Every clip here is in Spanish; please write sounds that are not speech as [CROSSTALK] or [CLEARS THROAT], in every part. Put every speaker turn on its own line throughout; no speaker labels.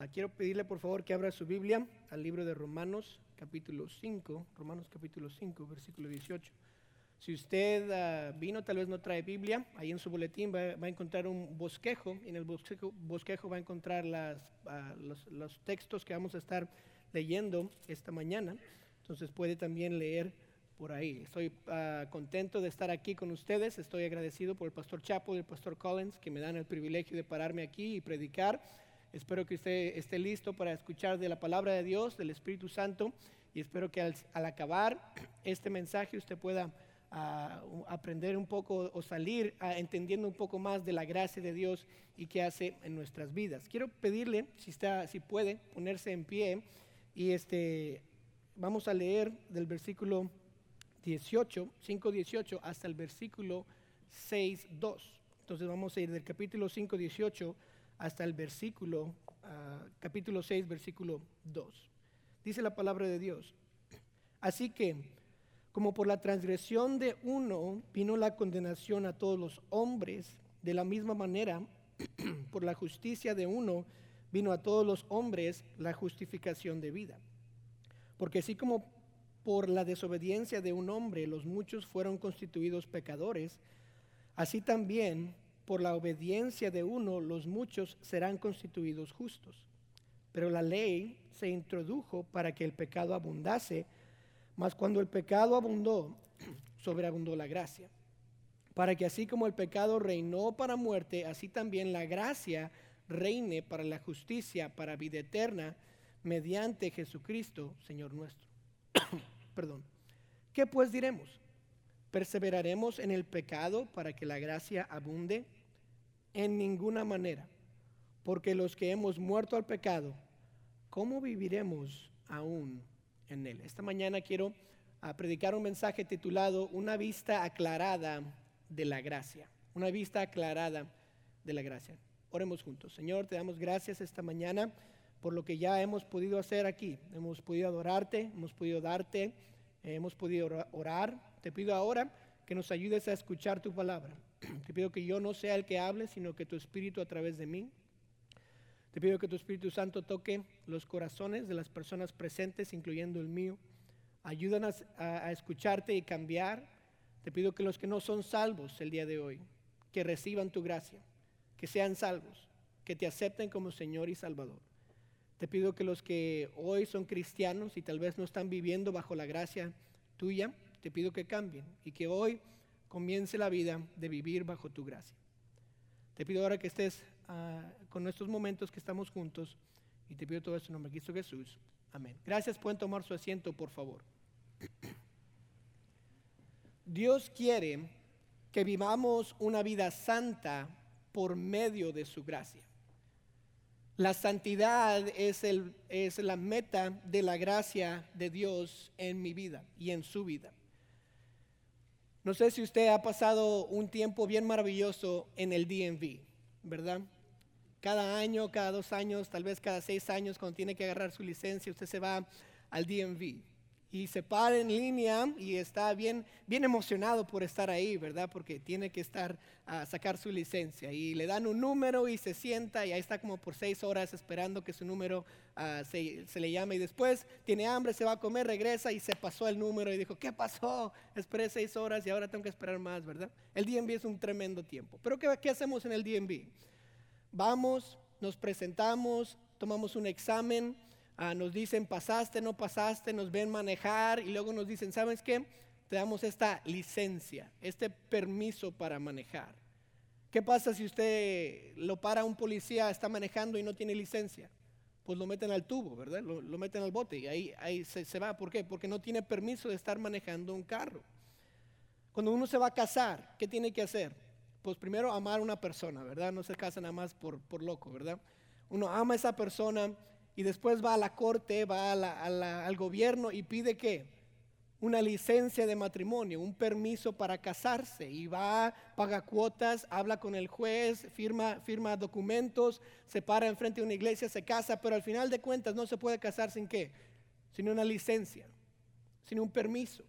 Ah, quiero pedirle por favor que abra su Biblia al libro de Romanos capítulo 5, Romanos capítulo 5, versículo 18. Si usted ah, vino, tal vez no trae Biblia, ahí en su boletín va, a encontrar un bosquejo, y en el bosquejo, bosquejo va a encontrar las, ah, los, los textos que vamos a estar leyendo esta mañana, entonces puede también leer por ahí. Estoy contento de estar aquí con ustedes, estoy agradecido por el pastor Chapo y el pastor Collins que me dan el privilegio de pararme aquí y predicar. Espero que usted esté listo para escuchar de la palabra de Dios, del Espíritu Santo, y espero que al, acabar este mensaje usted pueda ah, aprender un poco o salir ah, entendiendo un poco más de la gracia de Dios y qué hace en nuestras vidas. Quiero pedirle, si, está, si puede, ponerse en pie y este, vamos a leer del versículo 18, 5, 18 hasta el versículo 6, 2. Entonces vamos a ir del capítulo 5, 18 hasta el versículo, ah, capítulo 6, versículo 2. Dice la palabra de Dios. Así que, como por la transgresión de uno vino la condenación a todos los hombres, de la misma manera, [CLEARS THROAT] por la justicia de uno vino a todos los hombres la justificación de vida. Porque así como por la desobediencia de un hombre los muchos fueron constituidos pecadores, así también por la obediencia de uno los muchos serán constituidos justos. Pero la ley se introdujo para que el pecado abundase, mas cuando el pecado abundó, [CLEARS THROAT] sobreabundó la gracia. Para que así como el pecado reinó para muerte, así también la gracia reine para la justicia, para vida eterna, mediante Jesucristo, Señor nuestro. [CLEARS THROAT] Perdón. ¿Qué pues diremos? ¿Perseveraremos en el pecado para que la gracia abunde? En ninguna manera, porque los que hemos muerto al pecado, ¿cómo viviremos aún en él? Esta mañana quiero ah, predicar un mensaje titulado Una vista aclarada de la gracia. Una vista aclarada de la gracia. Oremos juntos. Señor, te damos gracias esta mañana por lo que ya hemos podido hacer aquí. Hemos podido adorarte, hemos podido darte, hemos podido orar. Te pido ahora que nos ayudes a escuchar tu palabra. Te pido que yo no sea el que hable, sino que tu Espíritu a través de mí. Te pido que tu Espíritu Santo toque los corazones de las personas presentes, incluyendo el mío. Ayúdanos a, escucharte y cambiar. Te pido que los que no son salvos el día de hoy, que reciban tu gracia, que sean salvos, que te acepten como Señor y Salvador. Te pido que los que hoy son cristianos y tal vez no están viviendo bajo la gracia tuya, te pido que cambien y que hoy comience la vida de vivir bajo tu gracia. Te pido ahora que estés ah, con estos momentos que estamos juntos y te pido todo esto en nombre de Cristo Jesús. Amén. Gracias, pueden tomar su asiento, por favor. Dios quiere que vivamos una vida santa por medio de su gracia. La santidad es, el, es la meta de la gracia de Dios en mi vida y en su vida. No sé si usted ha pasado un tiempo bien maravilloso en el DMV, ¿verdad? Cada año, cada dos años, tal vez cada seis años, cuando tiene que agarrar su licencia, usted se va al DMV y se para en línea y está bien, bien emocionado por estar ahí, ¿verdad? Porque tiene que estar a sacar su licencia y le dan un número y se sienta y ahí está como por seis horas esperando que su número ah, se, se, le llame y después tiene hambre, se va a comer, regresa y se pasó el número y dijo, ¿qué pasó? Esperé seis horas y ahora tengo que esperar más, ¿verdad? El DMV es un tremendo tiempo. Pero ¿qué, qué hacemos en el DMV? Vamos, nos presentamos, tomamos un examen Ah, nos dicen pasaste, no pasaste, nos ven manejar y luego nos dicen, ¿sabes qué? Te damos esta licencia, este permiso para manejar. ¿Qué pasa si usted lo para un policía, está manejando y no tiene licencia? Pues lo meten al tubo, ¿verdad? Lo, meten al bote y ahí, ahí se, se va. ¿Por qué? Porque no tiene permiso de estar manejando un carro. Cuando uno se va a casar, ¿qué tiene que hacer? Pues primero amar a una persona, ¿verdad? No se casa nada más por, por loco, ¿verdad? Uno ama a esa persona y después va a la corte, va al gobierno y pide que una licencia de matrimonio, un permiso para casarse y va, paga cuotas, habla con el juez, firma, firma documentos, se para enfrente de una iglesia, se casa, pero al final de cuentas no se puede casar sin qué, sin una licencia, sin un permiso.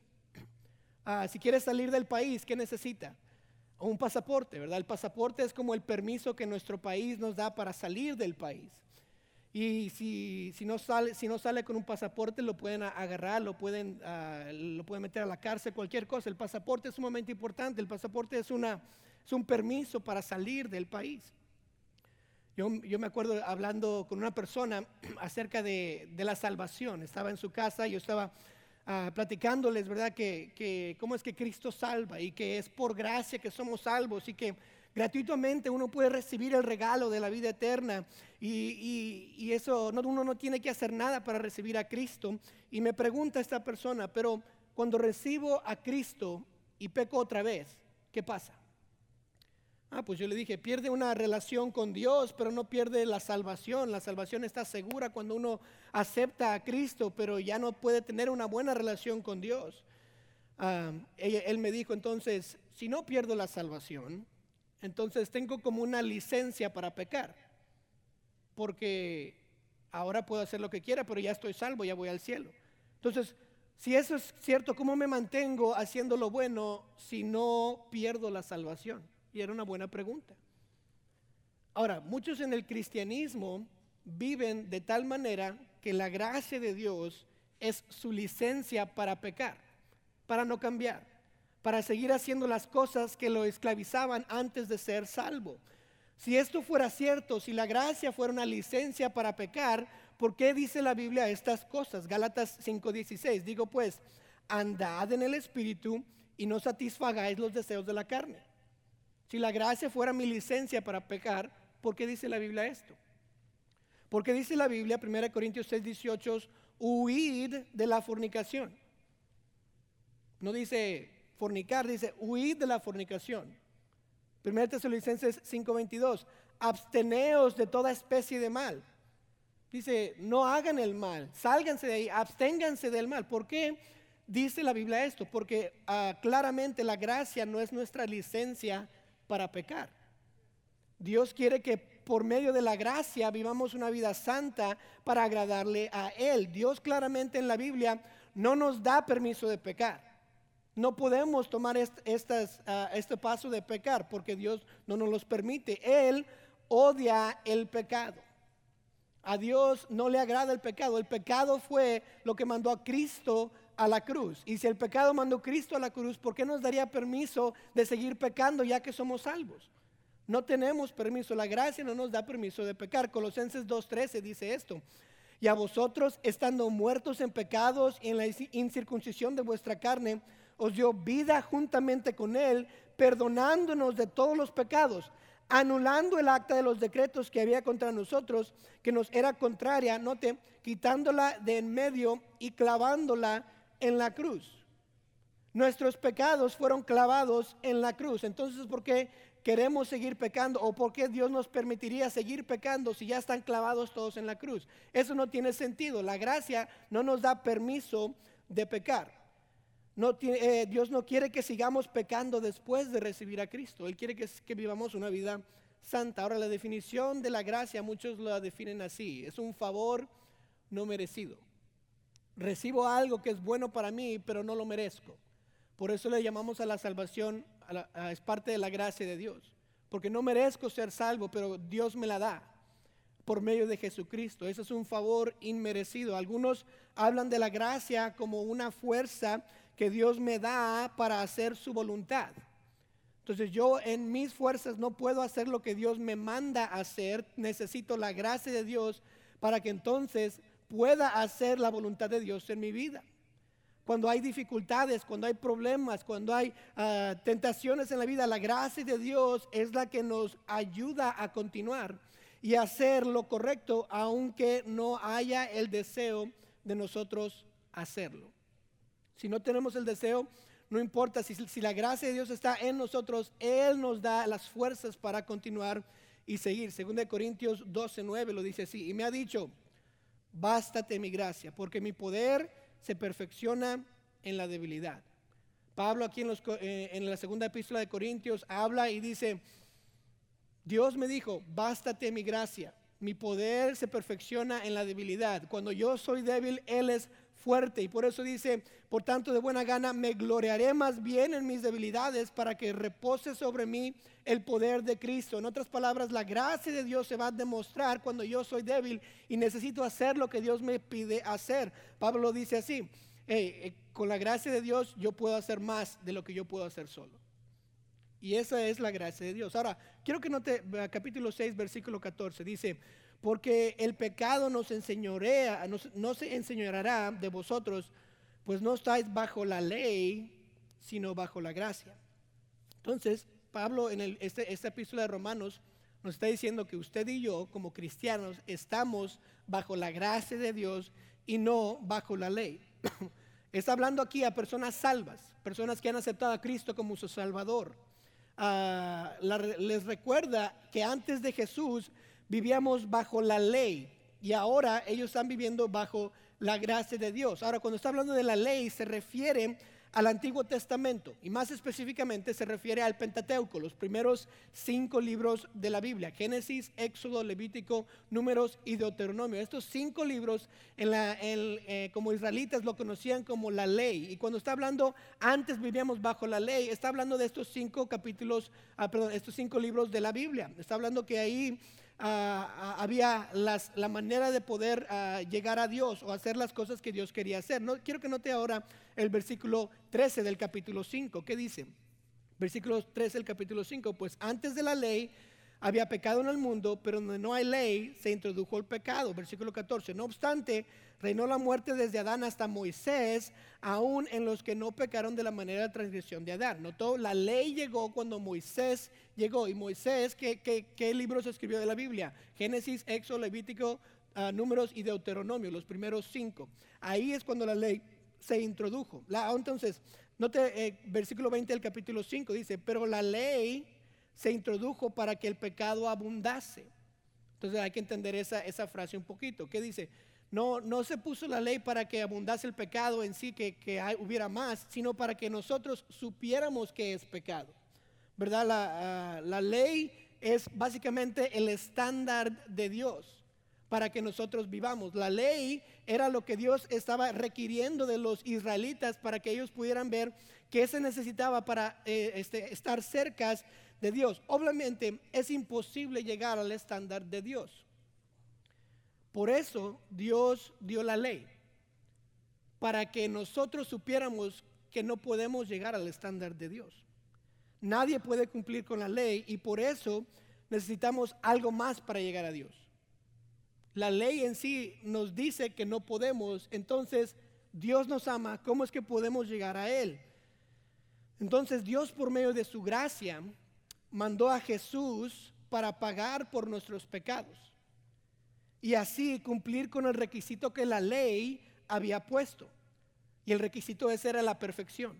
Ah, si quiere salir del país, ¿qué necesita? Un pasaporte, ¿verdad? El pasaporte es como el permiso que nuestro país nos da para salir del país. Y si, si, no sale, si no sale con un pasaporte, lo pueden agarrar, lo pueden, ah, lo pueden meter a la cárcel, cualquier cosa. El pasaporte es sumamente importante. El pasaporte es, una, es un permiso para salir del país. Yo, yo me acuerdo hablando con una persona [CLEARS THROAT] acerca de, de, la salvación. Estaba en su casa, yo estaba uh, platicándoles, ¿verdad? Que, que cómo es que Cristo salva y que es por gracia que somos salvos y que gratuitamente uno puede recibir el regalo de la vida eterna y, eso no, uno no tiene que hacer nada para recibir a Cristo. Y me pregunta esta persona, pero cuando recibo a Cristo y peco otra vez, ¿qué pasa? Ah, pues yo le dije, pierde una relación con Dios, pero no pierde la salvación. La salvación está segura cuando uno acepta a Cristo, pero ya no puede tener una buena relación con Dios. Ah, él me dijo entonces, si no pierdo la salvación, entonces tengo como una licencia para pecar, porque ahora puedo hacer lo que quiera, pero ya estoy salvo, ya voy al cielo. Entonces, si eso es cierto, ¿cómo me mantengo haciendo lo bueno si no pierdo la salvación? Y era una buena pregunta. Ahora, muchos en el cristianismo viven de tal manera que la gracia de Dios es su licencia para pecar, para no cambiar para seguir haciendo las cosas que lo esclavizaban antes de ser salvo. Si esto fuera cierto, si la gracia fuera una licencia para pecar, ¿por qué dice la Biblia estas cosas? Gálatas 5:16, digo pues, andad en el Espíritu y no satisfagáis los deseos de la carne. Si la gracia fuera mi licencia para pecar, ¿por qué dice la Biblia esto? Porque dice la Biblia, 1 Corintios 6, 18, huid de la fornicación. No dice fornicar, dice, huid de la fornicación. 1 Tesalonicenses 5:22, absteneos de toda especie de mal. Dice, no hagan el mal, sálganse de ahí, absténganse del mal. ¿Por qué dice la Biblia esto? Porque ah, claramente la gracia no es nuestra licencia para pecar. Dios quiere que por medio de la gracia vivamos una vida santa para agradarle a Él. Dios claramente en la Biblia no nos da permiso de pecar. No podemos tomar ah, este paso de pecar porque Dios no nos los permite. Él odia el pecado. A Dios no le agrada el pecado. El pecado fue lo que mandó a Cristo a la cruz. Y si el pecado mandó a Cristo a la cruz, ¿por qué nos daría permiso de seguir pecando ya que somos salvos? No tenemos permiso. La gracia no nos da permiso de pecar. Colosenses 2.13 dice esto. Y a vosotros, estando muertos en pecados y en la incircuncisión de vuestra carne, os dio vida juntamente con Él, perdonándonos de todos los pecados, anulando el acta de los decretos que había contra nosotros, que nos era contraria, note, quitándola de en medio y clavándola en la cruz. Nuestros pecados fueron clavados en la cruz. Entonces, ¿por qué queremos seguir pecando o por qué Dios nos permitiría seguir pecando si ya están clavados todos en la cruz? Eso no tiene sentido. La gracia no nos da permiso de pecar. Eh, Dios no quiere que sigamos pecando después de recibir a Cristo. Él quiere que, vivamos una vida santa. Ahora, la definición de la gracia, muchos la definen así. Es un favor no merecido. Recibo algo que es bueno para mí, pero no lo merezco. Por eso le llamamos a la salvación, es parte de la gracia de Dios. Porque no merezco ser salvo, pero Dios me la da por medio de Jesucristo. Ese es un favor inmerecido. Algunos hablan de la gracia como una fuerza que Dios me da para hacer su voluntad. Entonces yo en mis fuerzas no puedo hacer lo que Dios me manda hacer, necesito la gracia de Dios para que entonces pueda hacer la voluntad de Dios en mi vida. Cuando hay dificultades, cuando hay problemas, cuando hay ah, tentaciones en la vida, la gracia de Dios es la que nos ayuda a continuar y hacer lo correcto, aunque no haya el deseo de nosotros hacerlo. Si no tenemos el deseo, no importa, si, la gracia de Dios está en nosotros, Él nos da las fuerzas para continuar y seguir. Según de Corintios 12, 9 lo dice así. Y me ha dicho, bástate mi gracia, porque mi poder se perfecciona en la debilidad. Pablo aquí en, eh, en la segunda epístola de Corintios habla y dice, Dios me dijo, bástate mi gracia, Mi poder se perfecciona en la debilidad. Cuando yo soy débil, Él es fuerte. Y por eso dice, por tanto, de buena gana, me gloriaré más bien en mis debilidades para que repose sobre mí el poder de Cristo. En otras palabras, la gracia de Dios se va a demostrar cuando yo soy débil y necesito hacer lo que Dios me pide hacer. Pablo dice así, eh, con la gracia de Dios yo puedo hacer más de lo que yo puedo hacer solo. Y esa es la gracia de Dios. Ahora, quiero que note capítulo 6, versículo 14. Dice, porque el pecado nos enseñorea, no se enseñoreará de vosotros, pues no estáis bajo la ley, sino bajo la gracia. Entonces, Pablo en este, esta epístola de Romanos nos está diciendo que usted y yo, como cristianos, estamos bajo la gracia de Dios y no bajo la ley. [CLEARS THROAT] está hablando aquí a personas salvas, personas que han aceptado a Cristo como su Salvador. Ah, les recuerda que antes de Jesús vivíamos bajo la ley y ahora ellos están viviendo bajo la gracia de Dios. Ahora, cuando está hablando de la ley, se refiere al Antiguo Testamento y más específicamente se refiere al Pentateuco, los primeros cinco libros de la Biblia, Génesis, Éxodo, Levítico, Números y Deuteronomio. Estos cinco libros eh, como israelitas lo conocían como la ley y cuando está hablando antes vivíamos bajo la ley, está hablando de estos cinco capítulos, ah, perdón, estos cinco libros de la Biblia. Está hablando que ahí había la manera de poder llegar a Dios o hacer las cosas que Dios quería hacer. No, quiero que note ahora el versículo 13 del capítulo 5. ¿Qué dice? Versículo 13 del capítulo 5. Pues antes de la ley había pecado en el mundo, pero donde no hay ley se introdujo el pecado. Versículo 14. No obstante, reinó la muerte desde Adán hasta Moisés, aún en los que no pecaron de la manera de transgresión de Adán. Notó, la ley llegó cuando Moisés llegó. Y Moisés, ¿qué, qué, libros escribió de la Biblia? Génesis, Éxodo, Levítico, ah, Números y Deuteronomio, los primeros cinco. Ahí es cuando la ley se introdujo. La, entonces, note eh, versículo 20 del capítulo 5, dice, pero la ley se introdujo para que el pecado abundase. Entonces hay que entender esa, esa frase un poquito. ¿Qué dice? No, no se puso la ley para que abundase el pecado en sí, que, hubiera más, sino para que nosotros supiéramos que es pecado. ¿Verdad? La, ah, la ley es básicamente el estándar de Dios para que nosotros vivamos. La ley era lo que Dios estaba requiriendo de los israelitas para que ellos pudieran ver qué se necesitaba para eh, este, estar cerca de Dios. Obviamente es imposible llegar al estándar de Dios. Por eso Dios dio la ley, para que nosotros supiéramos que no podemos llegar al estándar de Dios. Nadie puede cumplir con la ley y por eso necesitamos algo más para llegar a Dios. La ley en sí nos dice que no podemos, entonces Dios nos ama, ¿cómo es que podemos llegar a Él? Entonces Dios por medio de su gracia mandó a Jesús para pagar por nuestros pecados y así cumplir con el requisito que la ley había puesto. Y el requisito ese era la perfección.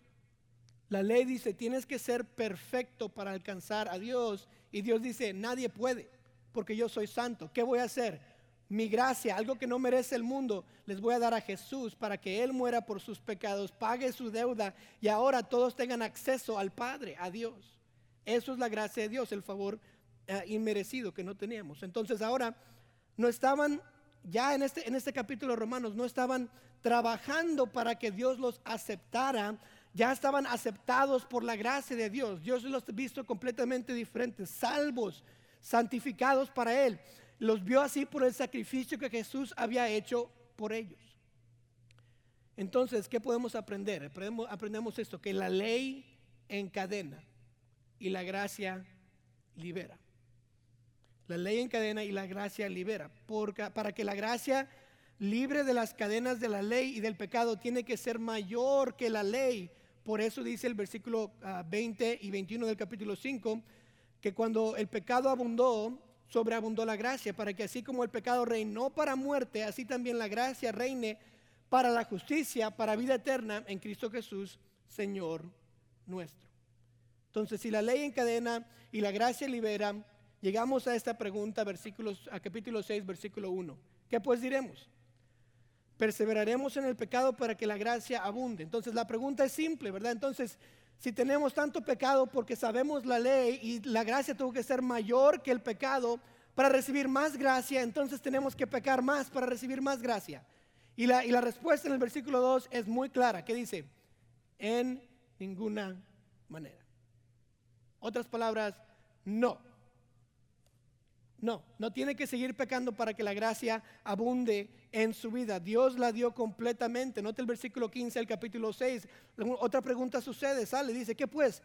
La ley dice, tienes que ser perfecto para alcanzar a Dios. Y Dios dice, nadie puede, porque yo soy santo. ¿Qué voy a hacer? Mi gracia, algo que no merece el mundo, les voy a dar a Jesús para que Él muera por sus pecados, pague su deuda y ahora todos tengan acceso al Padre, a Dios. Eso es la gracia de Dios, el favor eh, inmerecido que no teníamos. Entonces ahora no estaban, ya en este, en este capítulo de Romanos, no estaban trabajando para que Dios los aceptara, ya estaban aceptados por la gracia de Dios. Dios los ha visto completamente diferentes, salvos, santificados para Él. Los vio así por el sacrificio que Jesús había hecho por ellos. Entonces, ¿qué podemos aprender? Aprendemos, aprendemos esto, que la ley encadena y la gracia libera. La ley encadena y la gracia libera. Porque, para que la gracia libre de las cadenas de la ley y del pecado tiene que ser mayor que la ley. Por eso dice el versículo 20 ah, y 21 del capítulo 5, que cuando el pecado abundó, sobreabundó la gracia, para que así como el pecado reinó para muerte, así también la gracia reine para la justicia, para vida eterna en Cristo Jesús, Señor nuestro. Entonces, si la ley encadena y la gracia libera, llegamos a esta pregunta, versículos, a capítulo 6, versículo 1. ¿Qué pues diremos? Perseveraremos en el pecado para que la gracia abunde. Entonces, la pregunta es simple, ¿verdad? Entonces, si tenemos tanto pecado porque sabemos la ley y la gracia tuvo que ser mayor que el pecado para recibir más gracia, entonces tenemos que pecar más para recibir más gracia. Y la, y la respuesta en el versículo 2 es muy clara, que dice, en ninguna manera. Otras palabras, no. No, no tiene que seguir pecando para que la gracia abunde en su vida. Dios la dio completamente. Note el versículo 15 del capítulo 6. Otra pregunta sucede, sale, dice, ¿qué pues?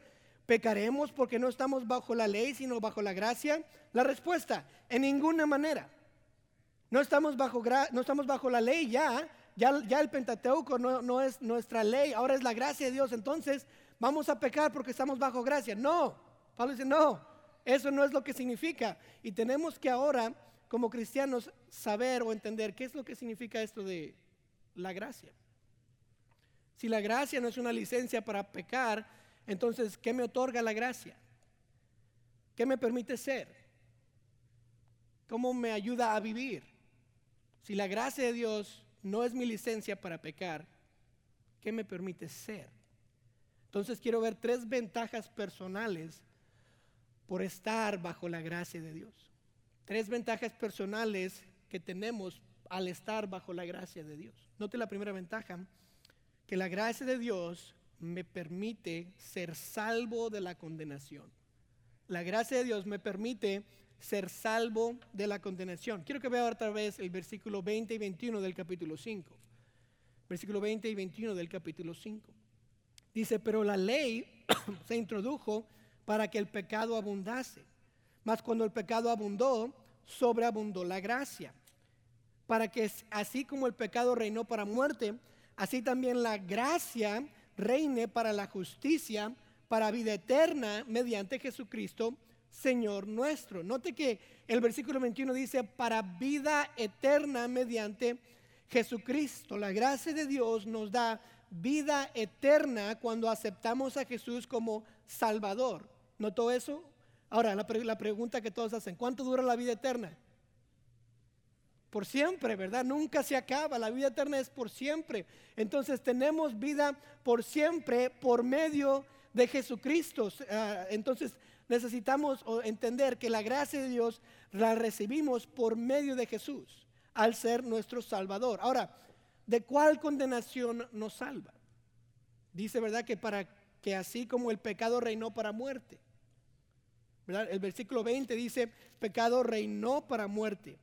¿Pecaremos porque no estamos bajo la ley, sino bajo la gracia? La respuesta, en ninguna manera. No estamos bajo, no estamos bajo la ley ya, ya, ya el Pentateuco no, no es nuestra ley, ahora es la gracia de Dios. Entonces, vamos a pecar porque estamos bajo gracia. No, Pablo dice, no, eso no es lo que significa. Y tenemos que ahora, como cristianos, saber o entender qué es lo que significa esto de la gracia. Si la gracia no es una licencia para pecar, entonces, ¿qué me otorga la gracia? ¿Qué me permite ser? ¿Cómo me ayuda a vivir? Si la gracia de Dios no es mi licencia para pecar, ¿qué me permite ser? Entonces quiero ver tres ventajas personales por estar bajo la gracia de Dios. Tres ventajas personales que tenemos al estar bajo la gracia de Dios. Note la primera ventaja, que la gracia de Dios me permite ser salvo de la condenación. La gracia de Dios me permite ser salvo de la condenación. Quiero que vea otra vez el versículo 20 y 21 del capítulo 5. Versículo 20 y 21 del capítulo 5. Dice, pero la ley [COUGHS] se introdujo para que el pecado abundase. Mas cuando el pecado abundó, sobreabundó la gracia. Para que así como el pecado reinó para muerte, así también la gracia reine para la justicia, para vida eterna, mediante Jesucristo, Señor nuestro. Note que el versículo 21 dice, para vida eterna mediante Jesucristo. La gracia de Dios nos da vida eterna cuando aceptamos a Jesús como Salvador. ¿Notó eso? Ahora, la, la pregunta que todos hacen, ¿cuánto dura la vida eterna? por siempre, ¿verdad? Nunca se acaba, la vida eterna es por siempre. Entonces tenemos vida por siempre por medio de Jesucristo. Entonces necesitamos entender que la gracia de Dios la recibimos por medio de Jesús, al ser nuestro Salvador. Ahora, ¿de cuál condenación nos salva? Dice, ¿verdad? Que para que así como el pecado reinó para muerte. El versículo 20 dice, pecado reinó para muerte.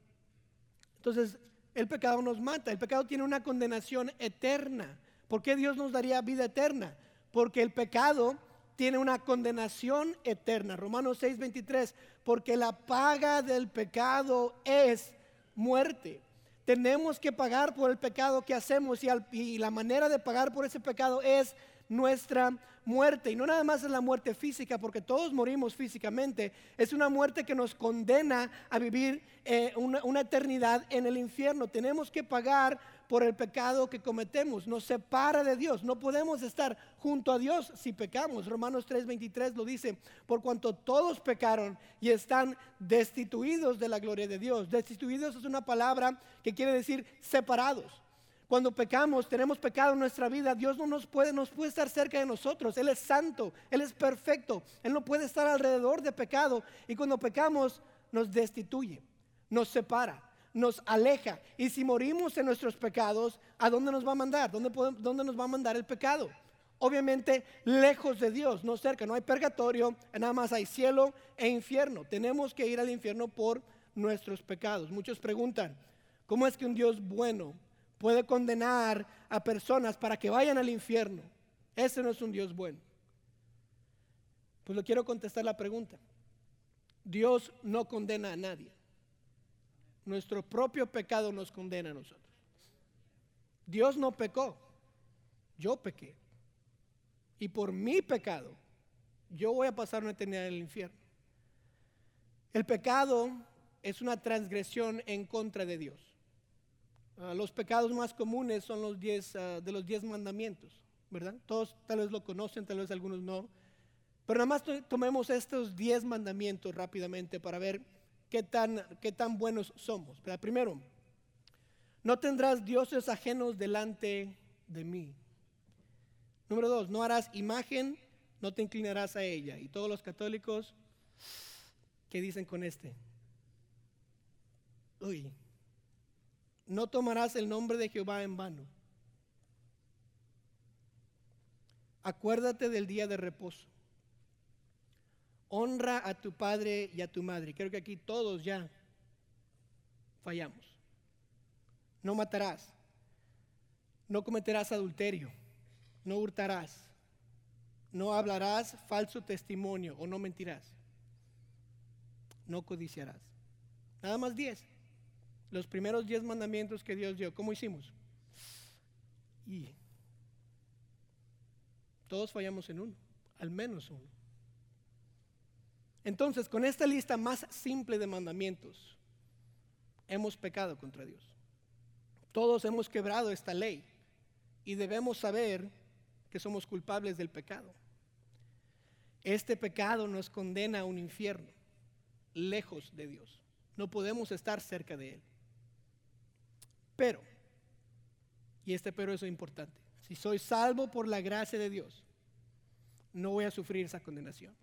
Entonces, el pecado nos mata, el pecado tiene una condenación eterna. ¿Por qué Dios nos daría vida eterna? Porque el pecado tiene una condenación eterna. Romanos 6:23, porque la paga del pecado es muerte. Tenemos que pagar por el pecado que hacemos y, y la manera de pagar por ese pecado es nuestra muerte. Y no nada más es la muerte física, porque todos morimos físicamente. Es una muerte que nos condena a vivir eh, una, una eternidad en el infierno. Tenemos que pagar por el pecado que cometemos. Nos separa de Dios. No podemos estar junto a Dios si pecamos. Romanos 3:23 lo dice, por cuanto todos pecaron y están destituidos de la gloria de Dios. Destituidos es una palabra que quiere decir separados. Cuando pecamos, tenemos pecado en nuestra vida, Dios no nos puede, nos puede estar cerca de nosotros. Él es santo, Él es perfecto. Él no puede estar alrededor de pecado. Y cuando pecamos, nos destituye, nos separa, nos aleja. Y si morimos en nuestros pecados, ¿a dónde nos va a mandar? ¿Dónde, dónde nos va a mandar el pecado? Obviamente lejos de Dios, no cerca, no hay purgatorio, nada más hay cielo e infierno. Tenemos que ir al infierno por nuestros pecados. Muchos preguntan, ¿cómo es que un Dios bueno puede condenar a personas para que vayan al infierno. Ese no es un Dios bueno. Pues le quiero contestar la pregunta. Dios no condena a nadie. Nuestro propio pecado nos condena a nosotros. Dios no pecó, yo pequé. Y por mi pecado, yo voy a pasar una eternidad en el infierno. El pecado es una transgresión en contra de Dios. Ah, los pecados más comunes son los diez, ah, de los diez mandamientos, ¿verdad? Todos tal vez lo conocen, tal vez algunos no. Pero nada más tomemos estos diez mandamientos rápidamente para ver qué tan, qué tan buenos somos. Primero, no tendrás dioses ajenos delante de mí. Número dos, no harás imagen, no te inclinarás a ella. Y todos los católicos, ¿qué dicen con este? Uy, no tomarás el nombre de Jehová en vano. Acuérdate del día de reposo. Honra a tu padre y a tu madre. Creo que aquí todos ya fallamos. No matarás. No cometerás adulterio. No hurtarás. No hablarás falso testimonio o no mentirás. No codiciarás. Nada más diez. Los primeros diez mandamientos que Dios dio. ¿Cómo hicimos? Y todos fallamos en uno, al menos uno. Entonces, con esta lista más simple de mandamientos, hemos pecado contra Dios. Todos hemos quebrado esta ley y debemos saber que somos culpables del pecado. Este pecado nos condena a un infierno, lejos de Dios. No podemos estar cerca de Él. Pero, y este pero es importante, si soy salvo por la gracia de Dios, no voy a sufrir esa condenación.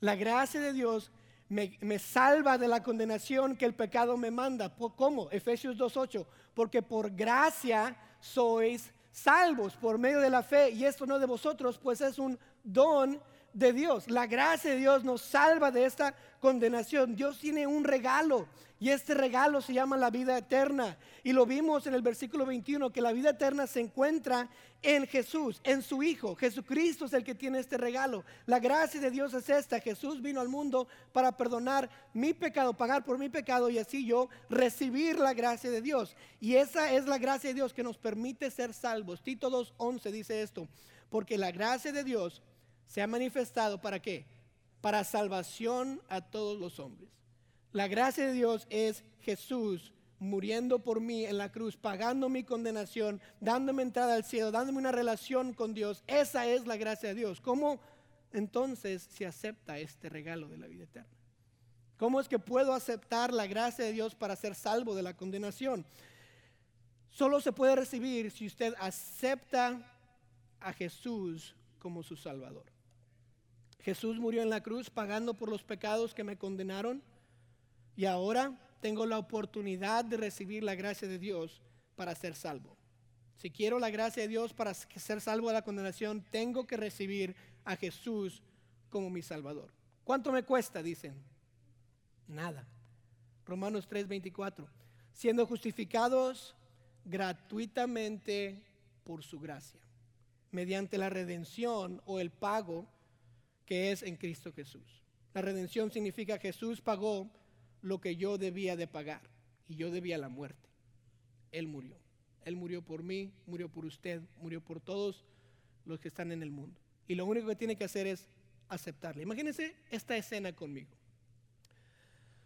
La gracia de Dios me, salva de la condenación que el pecado me manda. ¿Cómo? Efesios 2.8. Porque por gracia sois salvos por medio de la fe. Y esto no de vosotros, pues es un don de Dios. La gracia de Dios nos salva de esta condenación. Dios tiene un regalo y este regalo se llama la vida eterna. Y lo vimos en el versículo 21, que la vida eterna se encuentra en Jesús, en su Hijo. Jesucristo es el que tiene este regalo. La gracia de Dios es esta. Jesús vino al mundo para perdonar mi pecado, pagar por mi pecado y así yo recibir la gracia de Dios. Y esa es la gracia de Dios que nos permite ser salvos. Tito 2.11 dice esto, porque la gracia de Dios se ha manifestado para qué? Para salvación a todos los hombres. La gracia de Dios es Jesús muriendo por mí en la cruz, pagando mi condenación, dándome entrada al cielo, dándome una relación con Dios. Esa es la gracia de Dios. ¿Cómo entonces se acepta este regalo de la vida eterna? ¿Cómo es que puedo aceptar la gracia de Dios para ser salvo de la condenación? Solo se puede recibir si usted acepta a Jesús como su Salvador. Jesús murió en la cruz pagando por los pecados que me condenaron y ahora tengo la oportunidad de recibir la gracia de Dios para ser salvo. Si quiero la gracia de Dios para ser salvo de la condenación, tengo que recibir a Jesús como mi Salvador. ¿Cuánto me cuesta? Dicen. Nada. Romanos 3:24. Siendo justificados gratuitamente por su gracia, mediante la redención o el pago que es en Cristo Jesús. La redención significa Jesús pagó lo que yo debía de pagar y yo debía la muerte. Él murió. Él murió por mí, murió por usted, murió por todos los que están en el mundo. Y lo único que tiene que hacer es aceptarle. Imagínense esta escena conmigo.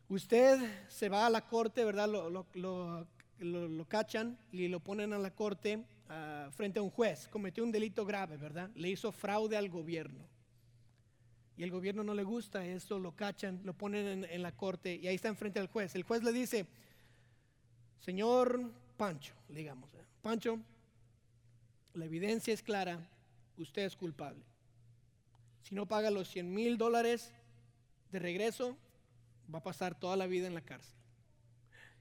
Usted se va a la corte, ¿verdad? Lo, cachan y lo ponen a la corte ah, frente a un juez. Cometió un delito grave, ¿verdad? Le hizo fraude al gobierno y el gobierno no le gusta esto, lo cachan, lo ponen en, la corte y ahí está enfrente al juez. El juez le dice, señor Pancho, digamos, ¿eh? Pancho, la evidencia es clara, usted es culpable. Si no paga los 100 mil dólares de regreso, va a pasar toda la vida en la cárcel.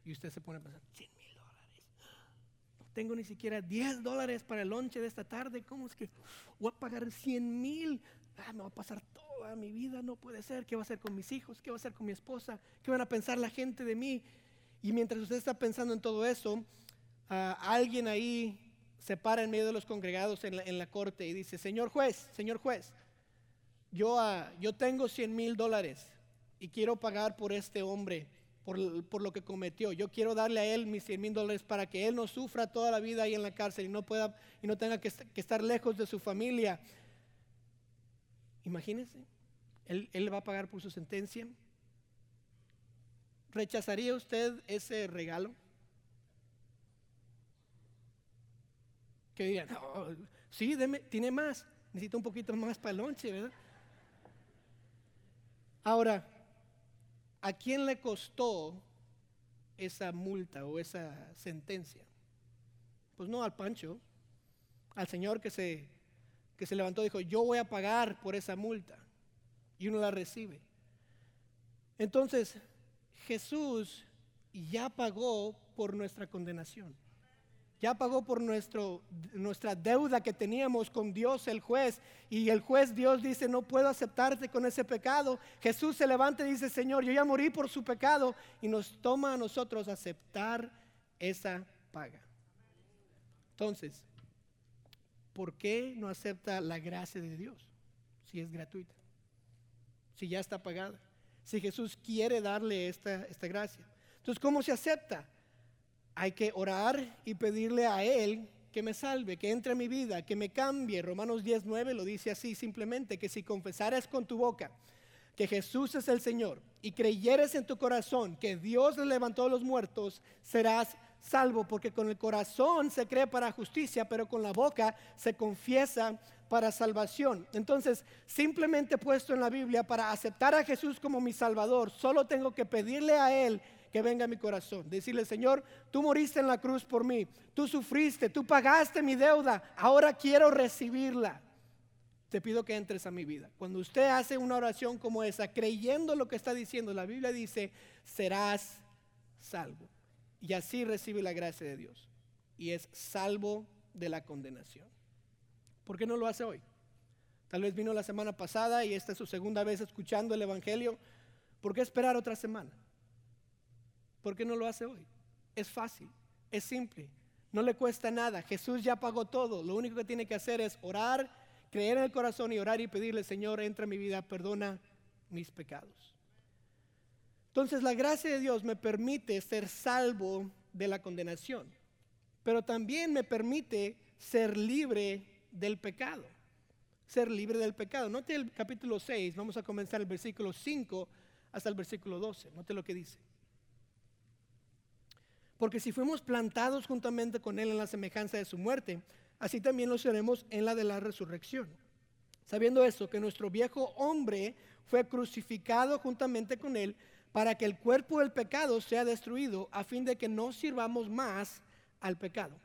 Y usted se pone a pensar, 100 mil dólares. No tengo ni siquiera 10 dólares para el lonche de esta tarde. ¿Cómo es que voy a pagar 100 mil? Ah, me va a pasar toda mi vida, no puede ser. ¿Qué va a hacer con mis hijos? ¿Qué va a hacer con mi esposa? ¿Qué van a pensar la gente de mí? Y mientras usted está pensando en todo eso, ah, alguien ahí se para en medio de los congregados en la, corte y dice, señor juez, señor juez, yo, uh, yo tengo 100 mil dólares y quiero pagar por este hombre, por, por, lo que cometió. Yo quiero darle a él mis 100 mil dólares para que él no sufra toda la vida ahí en la cárcel y no, pueda, y no tenga que, estar lejos de su familia Imagínense, él, él va a pagar por su sentencia. ¿Rechazaría usted ese regalo? Que dirían, sí, tiene más, necesito un poquito más para el lonche, ¿verdad? Ahora, ¿a quién le costó esa multa o esa sentencia? Pues no al Pancho, al señor que se que se levantó dijo, yo voy a pagar por esa multa. Y uno la recibe. Entonces, Jesús ya pagó por nuestra condenación. Ya pagó por nuestro, nuestra deuda que teníamos con Dios, el juez. Y el juez Dios dice, no puedo aceptarte con ese pecado. Jesús se levanta y dice, Señor, yo ya morí por su pecado. Y nos toma a nosotros aceptar esa paga. Entonces, ¿por qué no acepta la gracia de Dios si es gratuita? Si ya está pagada. Si Jesús quiere darle esta, esta gracia. Entonces, ¿cómo se acepta? Hay que orar y pedirle a Él que me salve, que entre a mi vida, que me cambie. Romanos 10.9 lo dice así simplemente, que si confesaras con tu boca que Jesús es el Señor y creyeres en tu corazón que Dios le levantó a los muertos, serás salvo, porque con el corazón se cree para justicia, pero con la boca se confiesa para salvación. Entonces, simplemente puesto en la Biblia, para aceptar a Jesús como mi Salvador, solo tengo que pedirle a Él que venga a mi corazón. Decirle, Señor, tú moriste en la cruz por mí, tú sufriste, tú pagaste mi deuda, ahora quiero recibirla. Te pido que entres a mi vida. Cuando usted hace una oración como esa, creyendo lo que está diciendo, la Biblia dice, serás salvo y así recibe la gracia de Dios y es salvo de la condenación. ¿Por qué no lo hace hoy? Tal vez vino la semana pasada y esta es su segunda vez escuchando el Evangelio. ¿Por qué esperar otra semana? ¿Por qué no lo hace hoy? Es fácil, es simple, no le cuesta nada. Jesús ya pagó todo. Lo único que tiene que hacer es orar, creer en el corazón y orar y pedirle, Señor, entra en mi vida, perdona mis pecados. Entonces la gracia de Dios me permite ser salvo de la condenación, pero también me permite ser libre del pecado. Ser libre del pecado. Note el capítulo 6, vamos a comenzar el versículo 5 hasta el versículo 12. Note lo que dice. Porque si fuimos plantados juntamente con Él en la semejanza de su muerte, así también lo seremos en la de la resurrección. Sabiendo esto, que nuestro viejo hombre fue crucificado juntamente con Él para que el cuerpo del pecado sea destruido, a fin de que no sirvamos más al pecado.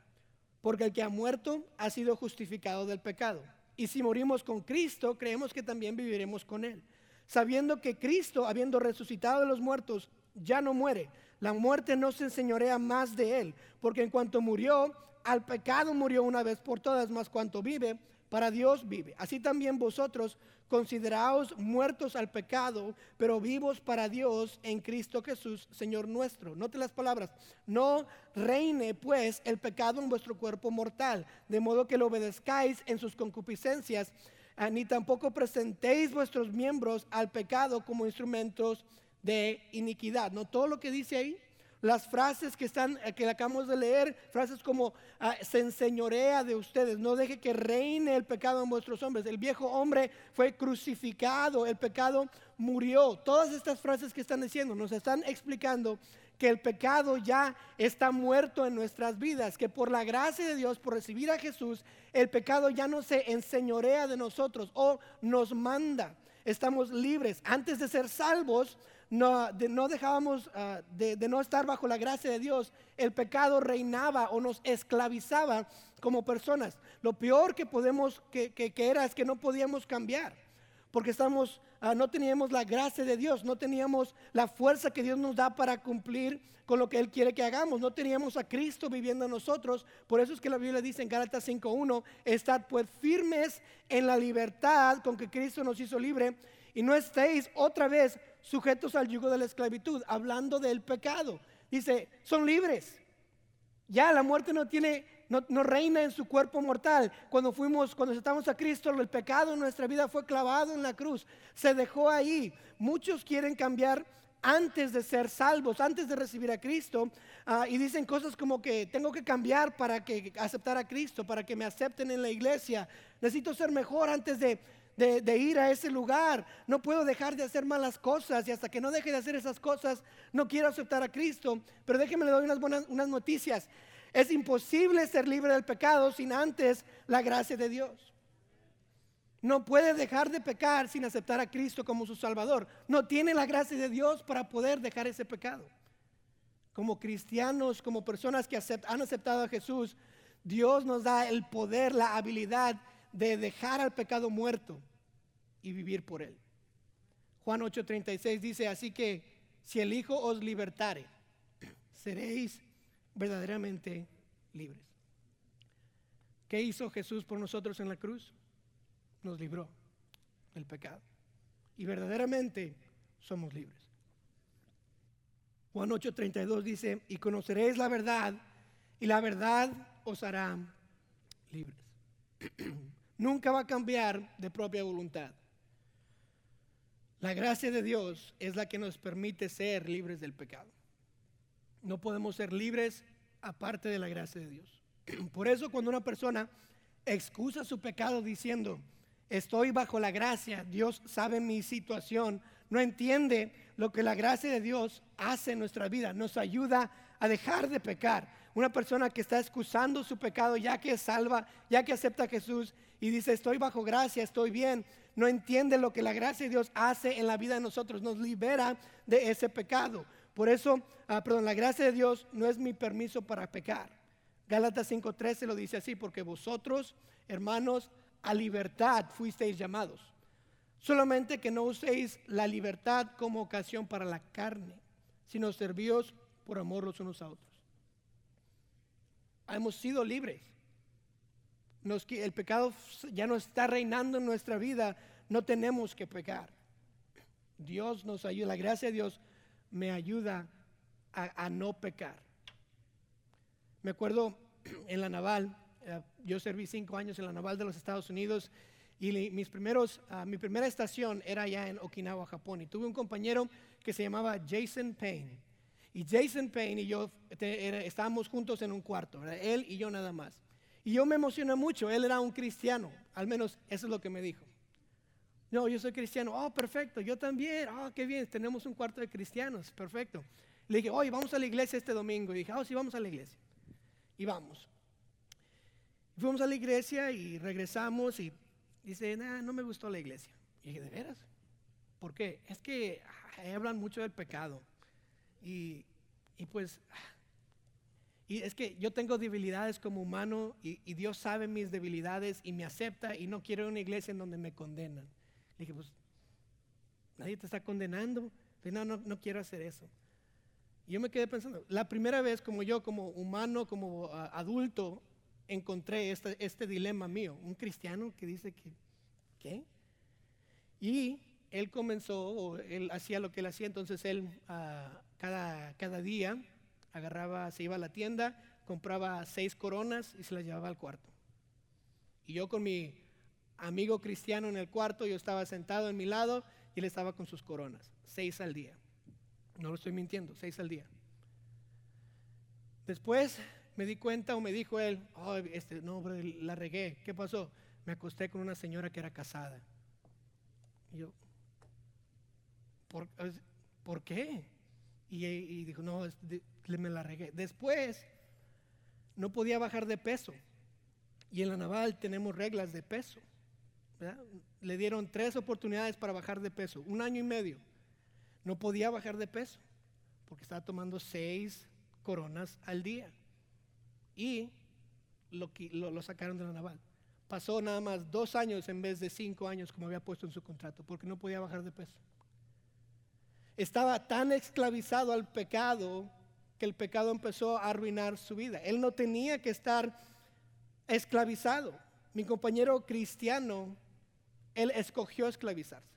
Porque el que ha muerto ha sido justificado del pecado. Y si morimos con Cristo, creemos que también viviremos con Él. Sabiendo que Cristo, habiendo resucitado de los muertos, ya no muere. La muerte no se enseñorea más de Él. Porque en cuanto murió, al pecado murió una vez por todas, más cuanto vive, para Dios vive. Así también vosotros consideraos muertos al pecado, pero vivos para Dios en Cristo Jesús, Señor nuestro. Note las palabras. No reine pues el pecado en vuestro cuerpo mortal, de modo que lo obedezcáis en sus concupiscencias, ah, ni tampoco presentéis vuestros miembros al pecado como instrumentos de iniquidad. ¿No todo lo que dice ahí? Las frases que están, eh, que acabamos de leer, frases como ah, se enseñorea de ustedes, no deje que reine el pecado en vuestros hombres. El viejo hombre fue crucificado, el pecado murió. Todas estas frases que están diciendo nos están explicando que el pecado ya está muerto en nuestras vidas, que por la gracia de Dios, por recibir a Jesús, el pecado ya no se enseñorea de nosotros o nos manda. Estamos libres. Antes de ser salvos, no, no dejábamos ah, de, no estar bajo la gracia de Dios, el pecado reinaba o nos esclavizaba como personas. Lo peor que podemos, que, que, era es que no podíamos cambiar, porque estamos, ah, no teníamos la gracia de Dios, no teníamos la fuerza que Dios nos da para cumplir con lo que Él quiere que hagamos, no teníamos a Cristo viviendo en nosotros. Por eso es que la Biblia dice en Gálatas 5.1, estad pues firmes en la libertad con que Cristo nos hizo libre y no estéis otra vez sujetos al yugo de la esclavitud, hablando del pecado. Dice, son libres. Ya la muerte no tiene, no, reina en su cuerpo mortal. Cuando fuimos, cuando estamos a Cristo, el pecado en nuestra vida fue clavado en la cruz. Se dejó ahí. Muchos quieren cambiar antes de ser salvos, antes de recibir a Cristo, ah, y dicen cosas como que tengo que cambiar para que aceptar a Cristo, para que me acepten en la iglesia. Necesito ser mejor antes de de, ir a ese lugar. No puedo dejar de hacer malas cosas y hasta que no deje de hacer esas cosas no quiero aceptar a Cristo. Pero déjeme le doy unas buenas noticias. Es imposible ser libre del pecado sin antes la gracia de Dios. No puede dejar de pecar sin aceptar a Cristo como su Salvador. No tiene la gracia de Dios para poder dejar ese pecado. Como cristianos, como personas que han aceptado a Jesús, Dios nos da el poder, la habilidad de dejar al pecado muerto y vivir por él. Juan 8:36 dice, así que si el Hijo os libertare, seréis verdaderamente libres. ¿Qué hizo Jesús por nosotros en la cruz? Nos libró del pecado. Y verdaderamente somos libres. Juan 8:32 dice, y conoceréis la verdad, y la verdad os hará libres. [CLEARS THROAT] Nunca va a cambiar de propia voluntad. La gracia de Dios es la que nos permite ser libres del pecado. No podemos ser libres aparte de la gracia de Dios. [CLEARS THROAT] Por eso cuando una persona excusa su pecado diciendo, estoy bajo la gracia, Dios sabe mi situación, no entiende lo que la gracia de Dios hace en nuestra vida, nos ayuda a dejar de pecar. Una persona que está excusando su pecado ya que es salva, ya que acepta a Jesús y dice, estoy bajo gracia, estoy bien, no entiende lo que la gracia de Dios hace en la vida de nosotros, nos libera de ese pecado. Por eso, ah, perdón, la gracia de Dios no es mi permiso para pecar. Gálatas 5:13 lo dice así, porque vosotros, hermanos, a libertad fuisteis llamados. Solamente que no uséis la libertad como ocasión para la carne, sino servíos por amor los unos a otros. Hemos sido libres. El pecado ya no está reinando en nuestra vida, no tenemos que pecar. Dios nos ayuda, la gracia de Dios me ayuda a, no pecar. Me acuerdo en la naval, eh, yo serví cinco años en la naval de los Estados Unidos y mis primeros, ah, mi primera estación era allá en Okinawa, Japón. Y tuve un compañero que se llamaba Jason Payne. Y Jason Payne y yo estábamos juntos en un cuarto, él y yo nada más. Y yo me emocioné mucho, él era un cristiano, al menos eso es lo que me dijo. No, yo soy cristiano. Oh, perfecto, yo también. Oh, qué bien, tenemos un cuarto de cristianos, perfecto. Le dije, oye, vamos a la iglesia este domingo. Y dije, oh, sí, vamos a la iglesia. Y vamos. Fuimos a la iglesia y regresamos y dice, no me gustó la iglesia. Y dije, ¿de veras? ¿Por qué? Es que hablan mucho del pecado. Y, pues, y es que yo tengo debilidades como humano y, y Dios sabe mis debilidades y me acepta y no quiero una iglesia en donde me condenan dije, pues nadie te está condenando. no, no, no quiero hacer eso. Y yo me quedé pensando, la primera vez como yo, como humano, como adulto, encontré este, este, dilema mío. Un cristiano que dice que, ¿qué? Y él comenzó, él hacía lo que él hacía, entonces él ah, cada, cada día agarraba, se iba a la tienda, compraba seis coronas y se las llevaba al cuarto. Y yo con mi amigo cristiano en el cuarto, yo estaba sentado en mi lado y él estaba con sus coronas, seis al día. No lo estoy mintiendo, seis al día. Después me di cuenta o me dijo él, oh, este, no, la regué. ¿Qué pasó? Me acosté con una señora que era casada. Y yo, ¿por, qué? Y, dijo, no, me la regué. Después, no podía bajar de peso. Y en la naval tenemos reglas de peso. Le dieron tres oportunidades para bajar de peso, un año y medio. No podía bajar de peso porque estaba tomando seis coronas al día. Y lo, lo, sacaron de la naval. Pasó nada más dos años en vez de cinco años como había puesto en su contrato porque no podía bajar de peso. Estaba tan esclavizado al pecado que el pecado empezó a arruinar su vida. Él no tenía que estar esclavizado. Mi compañero cristiano él escogió esclavizarse.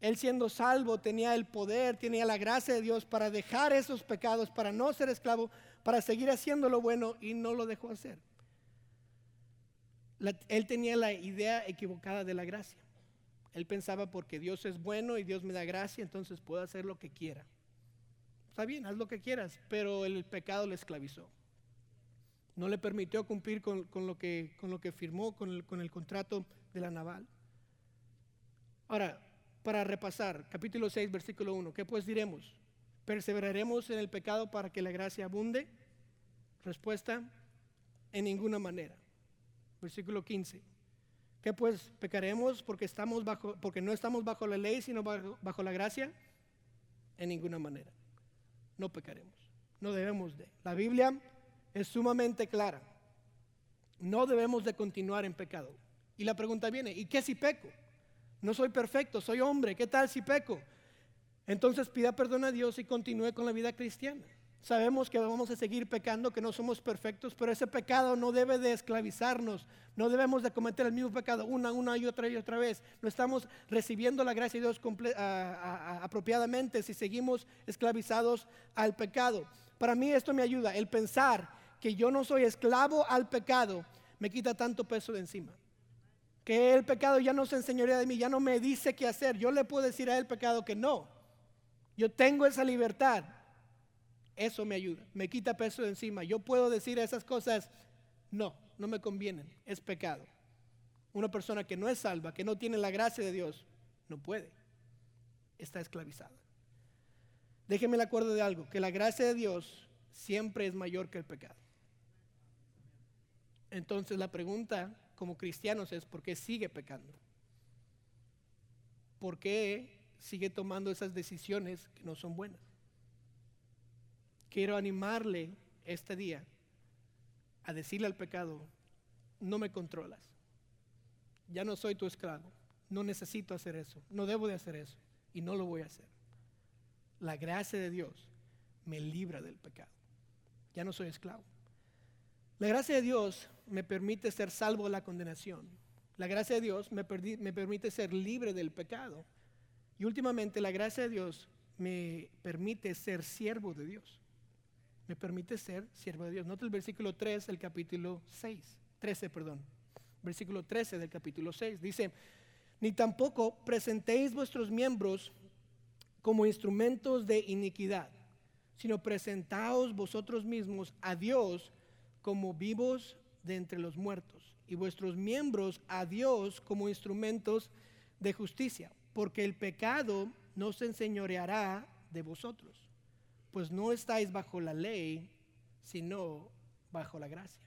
Él siendo salvo tenía el poder, tenía la gracia de Dios para dejar esos pecados, para no ser esclavo, para seguir haciendo lo bueno y no lo dejó hacer. él tenía la idea equivocada de la gracia. Él pensaba porque Dios es bueno y Dios me da gracia, entonces puedo hacer lo que quiera. Está bien, haz lo que quieras, pero el pecado le esclavizó. No le permitió cumplir con, lo, que, con lo que firmó con el, con el contrato de la naval. Ahora, para repasar, capítulo 6, versículo 1, ¿qué pues diremos? ¿Perseveraremos en el pecado para que la gracia abunde? Respuesta, en ninguna manera. Versículo 15. ¿Qué pues pecaremos porque estamos bajo porque no estamos bajo la ley, sino bajo, bajo la gracia? En ninguna manera. No pecaremos. No debemos de. La Biblia es sumamente clara. No debemos de continuar en pecado. Y la pregunta viene, ¿y qué si peco? No soy perfecto, soy hombre. ¿Qué tal si peco? Entonces pida perdón a Dios y continúe con la vida cristiana. Sabemos que vamos a seguir pecando, que no somos perfectos, pero ese pecado no debe de esclavizarnos. No debemos de cometer el mismo pecado una, una y otra y otra vez. No estamos recibiendo la gracia de Dios apropiadamente si seguimos esclavizados al pecado. Para mí esto me ayuda. El pensar que yo no soy esclavo al pecado me quita tanto peso de encima. Que el pecado ya no se enseñorea de mí, ya no me dice qué hacer. Yo le puedo decir a él pecado que no. Yo tengo esa libertad. Eso me ayuda, me quita peso de encima. Yo puedo decir esas cosas, no, no me convienen, es pecado. Una persona que no es salva, que no tiene la gracia de Dios, no puede, está esclavizada. Déjeme el acuerdo de algo, que la gracia de Dios siempre es mayor que el pecado. Entonces la pregunta como cristianos es, ¿por qué sigue pecando? ¿Por qué sigue tomando esas decisiones que no son buenas? Quiero animarle este día a decirle al pecado, no me controlas, ya no soy tu esclavo, no necesito hacer eso, no debo de hacer eso y no lo voy a hacer. La gracia de Dios me libra del pecado, ya no soy esclavo. La gracia de Dios me permite ser salvo de la condenación. La gracia de Dios me, me permite ser libre del pecado. Y últimamente la gracia de Dios me permite ser siervo de Dios me permite ser siervo de Dios. Nota el versículo 3 del capítulo 6, 13, perdón. Versículo 13 del capítulo 6. Dice, ni tampoco presentéis vuestros miembros como instrumentos de iniquidad, sino presentaos vosotros mismos a Dios como vivos de entre los muertos, y vuestros miembros a Dios como instrumentos de justicia, porque el pecado no se enseñoreará de vosotros pues no estáis bajo la ley, sino bajo la gracia.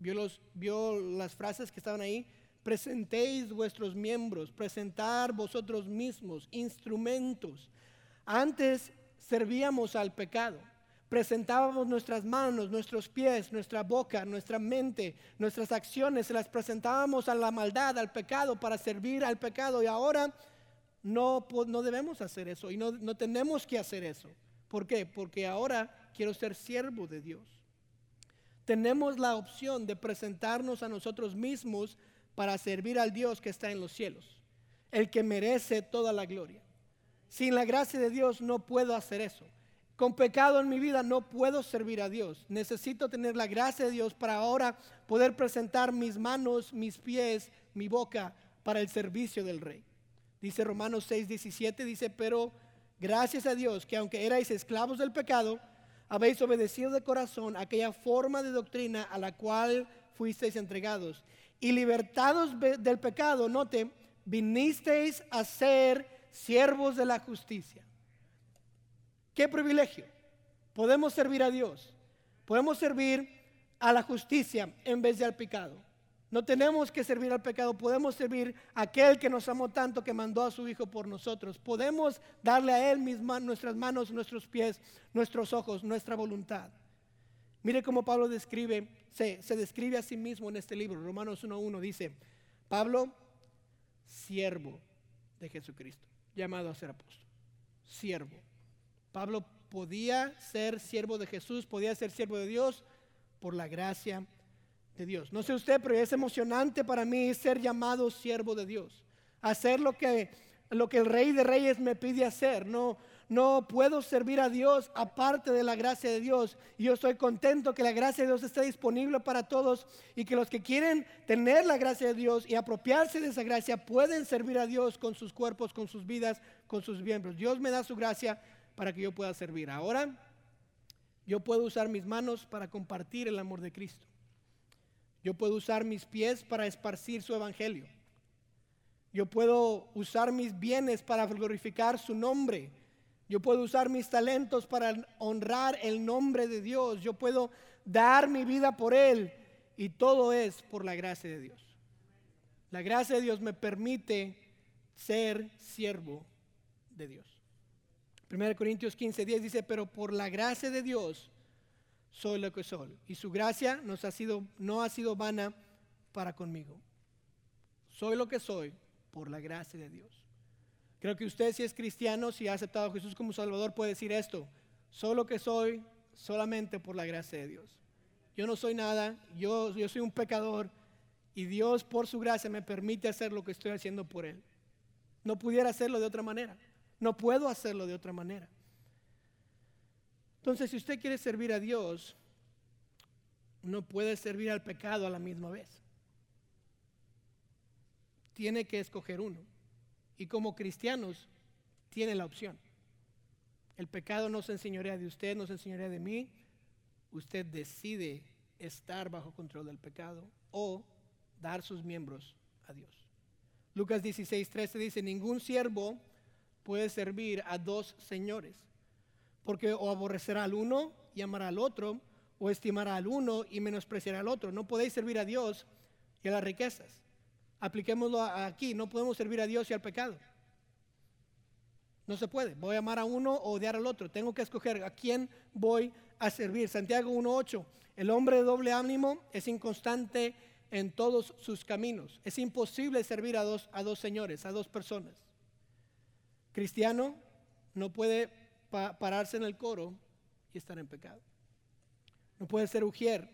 Vio, los, vio las frases que estaban ahí. Presentéis vuestros miembros, presentar vosotros mismos instrumentos. Antes servíamos al pecado. Presentábamos nuestras manos, nuestros pies, nuestra boca, nuestra mente, nuestras acciones, se las presentábamos a la maldad, al pecado, para servir al pecado. Y ahora no, no debemos hacer eso y no, no tenemos que hacer eso. ¿Por qué? Porque ahora quiero ser siervo de Dios. Tenemos la opción de presentarnos a nosotros mismos para servir al Dios que está en los cielos, el que merece toda la gloria. Sin la gracia de Dios no puedo hacer eso. Con pecado en mi vida no puedo servir a Dios. Necesito tener la gracia de Dios para ahora poder presentar mis manos, mis pies, mi boca para el servicio del Rey. Dice Romanos 6, 17, dice, pero Gracias a Dios que aunque erais esclavos del pecado, habéis obedecido de corazón aquella forma de doctrina a la cual fuisteis entregados. Y libertados del pecado, note, vinisteis a ser siervos de la justicia. Qué privilegio. Podemos servir a Dios. Podemos servir a la justicia en vez de al pecado. No tenemos que servir al pecado, podemos servir a aquel que nos amó tanto que mandó a su Hijo por nosotros. Podemos darle a Él nuestras manos, nuestros pies, nuestros ojos, nuestra voluntad. Mire cómo Pablo describe, se, se describe a sí mismo en este libro, Romanos 1.1 dice, Pablo, siervo de Jesucristo, llamado a ser apóstol, siervo. Pablo podía ser siervo de Jesús, podía ser siervo de Dios por la gracia Dios. No sé usted, pero es emocionante para mí ser llamado siervo de Dios. Hacer lo que, lo que el Rey de Reyes me pide hacer. No, no puedo servir a Dios aparte de la gracia de Dios. Y yo estoy contento que la gracia de Dios esté disponible para todos y que los que quieren tener la gracia de Dios y apropiarse de esa gracia pueden servir a Dios con sus cuerpos, con sus vidas, con sus miembros. Dios me da su gracia para que yo pueda servir. Ahora, yo puedo usar mis manos para compartir el amor de Cristo. Yo puedo usar mis pies para esparcir su evangelio. Yo puedo usar mis bienes para glorificar su nombre. Yo puedo usar mis talentos para honrar el nombre de Dios. Yo puedo dar mi vida por Él. Y todo es por la gracia de Dios. La gracia de Dios me permite ser siervo de Dios. 1 Corintios 15, 10 dice, pero por la gracia de Dios soy lo que soy. Y su gracia nos ha sido, no ha sido vana para conmigo. Soy lo que soy por la gracia de Dios. Creo que usted si es cristiano, si ha aceptado a Jesús como Salvador, puede decir esto. Soy lo que soy, solamente por la gracia de Dios. Yo no soy nada, yo, yo soy un pecador y Dios por su gracia me permite hacer lo que estoy haciendo por Él. No pudiera hacerlo de otra manera, no puedo hacerlo de otra manera. Entonces, si usted quiere servir a Dios, no puede servir al pecado a la misma vez. Tiene que escoger uno. Y como cristianos, tiene la opción. El pecado no se enseñorea de usted, no se enseñorea de mí. Usted decide estar bajo control del pecado o dar sus miembros a Dios. Lucas 16, 13 dice, ningún siervo puede servir a dos señores, porque o aborrecerá al uno y amará al otro, o estimará al uno y menospreciará al otro. No podéis servir a Dios y a las riquezas. Apliquémoslo aquí, no podemos servir a Dios y al pecado. No se puede. Voy a amar a uno o odiar al otro. Tengo que escoger a quién voy a servir. Santiago 1.8. El hombre de doble ánimo es inconstante en todos sus caminos. Es imposible servir a dos, a dos señores, a dos personas. Cristiano no puede pararse en el coro y estar en pecado. No puede ser ujier,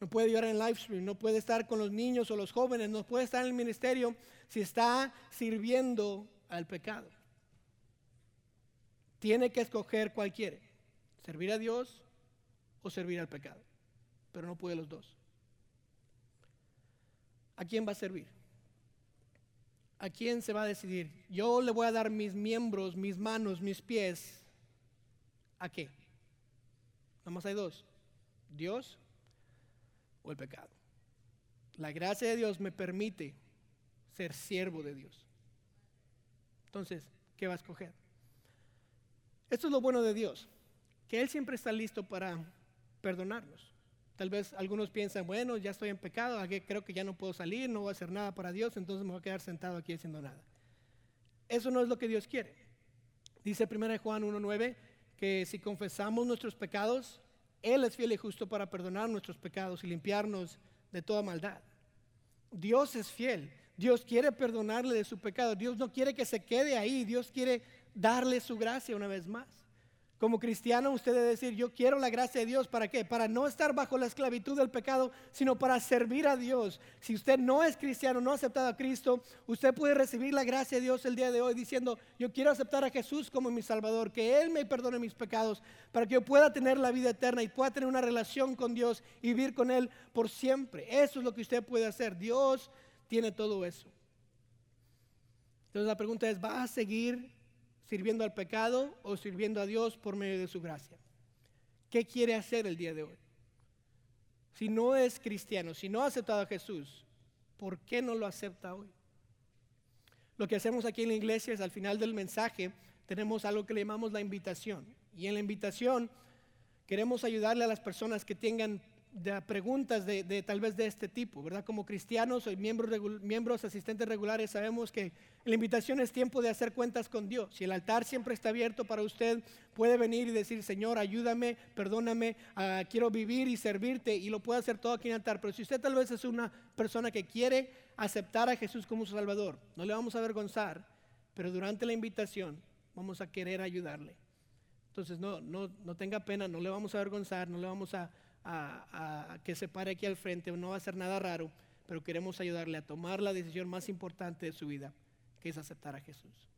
no puede llorar en live stream, no puede estar con los niños o los jóvenes, no puede estar en el ministerio si está sirviendo al pecado. Tiene que escoger cuál quiere, servir a Dios o servir al pecado, pero no puede los dos. ¿A quién va a servir? ¿A quién se va a decidir? Yo le voy a dar mis miembros, mis manos, mis pies. ¿A qué? Nada hay dos. Dios o el pecado. La gracia de Dios me permite ser siervo de Dios. Entonces, ¿qué va a escoger? Esto es lo bueno de Dios, que Él siempre está listo para perdonarnos. Tal vez algunos piensan, bueno, ya estoy en pecado, creo que ya no puedo salir, no voy a hacer nada para Dios, entonces me voy a quedar sentado aquí haciendo nada. Eso no es lo que Dios quiere. Dice 1 Juan 1.9 que si confesamos nuestros pecados, Él es fiel y justo para perdonar nuestros pecados y limpiarnos de toda maldad. Dios es fiel. Dios quiere perdonarle de su pecado. Dios no quiere que se quede ahí. Dios quiere darle su gracia una vez más. Como cristiano usted debe decir, yo quiero la gracia de Dios. ¿Para qué? Para no estar bajo la esclavitud del pecado, sino para servir a Dios. Si usted no es cristiano, no ha aceptado a Cristo, usted puede recibir la gracia de Dios el día de hoy diciendo, yo quiero aceptar a Jesús como mi Salvador, que Él me perdone mis pecados, para que yo pueda tener la vida eterna y pueda tener una relación con Dios y vivir con Él por siempre. Eso es lo que usted puede hacer. Dios tiene todo eso. Entonces la pregunta es, ¿va a seguir sirviendo al pecado o sirviendo a Dios por medio de su gracia. ¿Qué quiere hacer el día de hoy? Si no es cristiano, si no ha aceptado a Jesús, ¿por qué no lo acepta hoy? Lo que hacemos aquí en la iglesia es al final del mensaje tenemos algo que le llamamos la invitación. Y en la invitación queremos ayudarle a las personas que tengan de preguntas de, tal vez de este tipo, ¿verdad? Como cristianos o miembros, miembros asistentes regulares sabemos que la invitación es tiempo de hacer cuentas con Dios. Si el altar siempre está abierto para usted, puede venir y decir, Señor, ayúdame, perdóname, ah, quiero vivir y servirte y lo puede hacer todo aquí en el altar. Pero si usted tal vez es una persona que quiere aceptar a Jesús como su Salvador, no le vamos a avergonzar, pero durante la invitación vamos a querer ayudarle. Entonces no, no, no tenga pena, no le vamos a avergonzar, no le vamos a a, que se pare aquí al frente, no va a ser nada raro, pero queremos ayudarle a tomar la decisión más importante de su vida, que es aceptar a Jesús.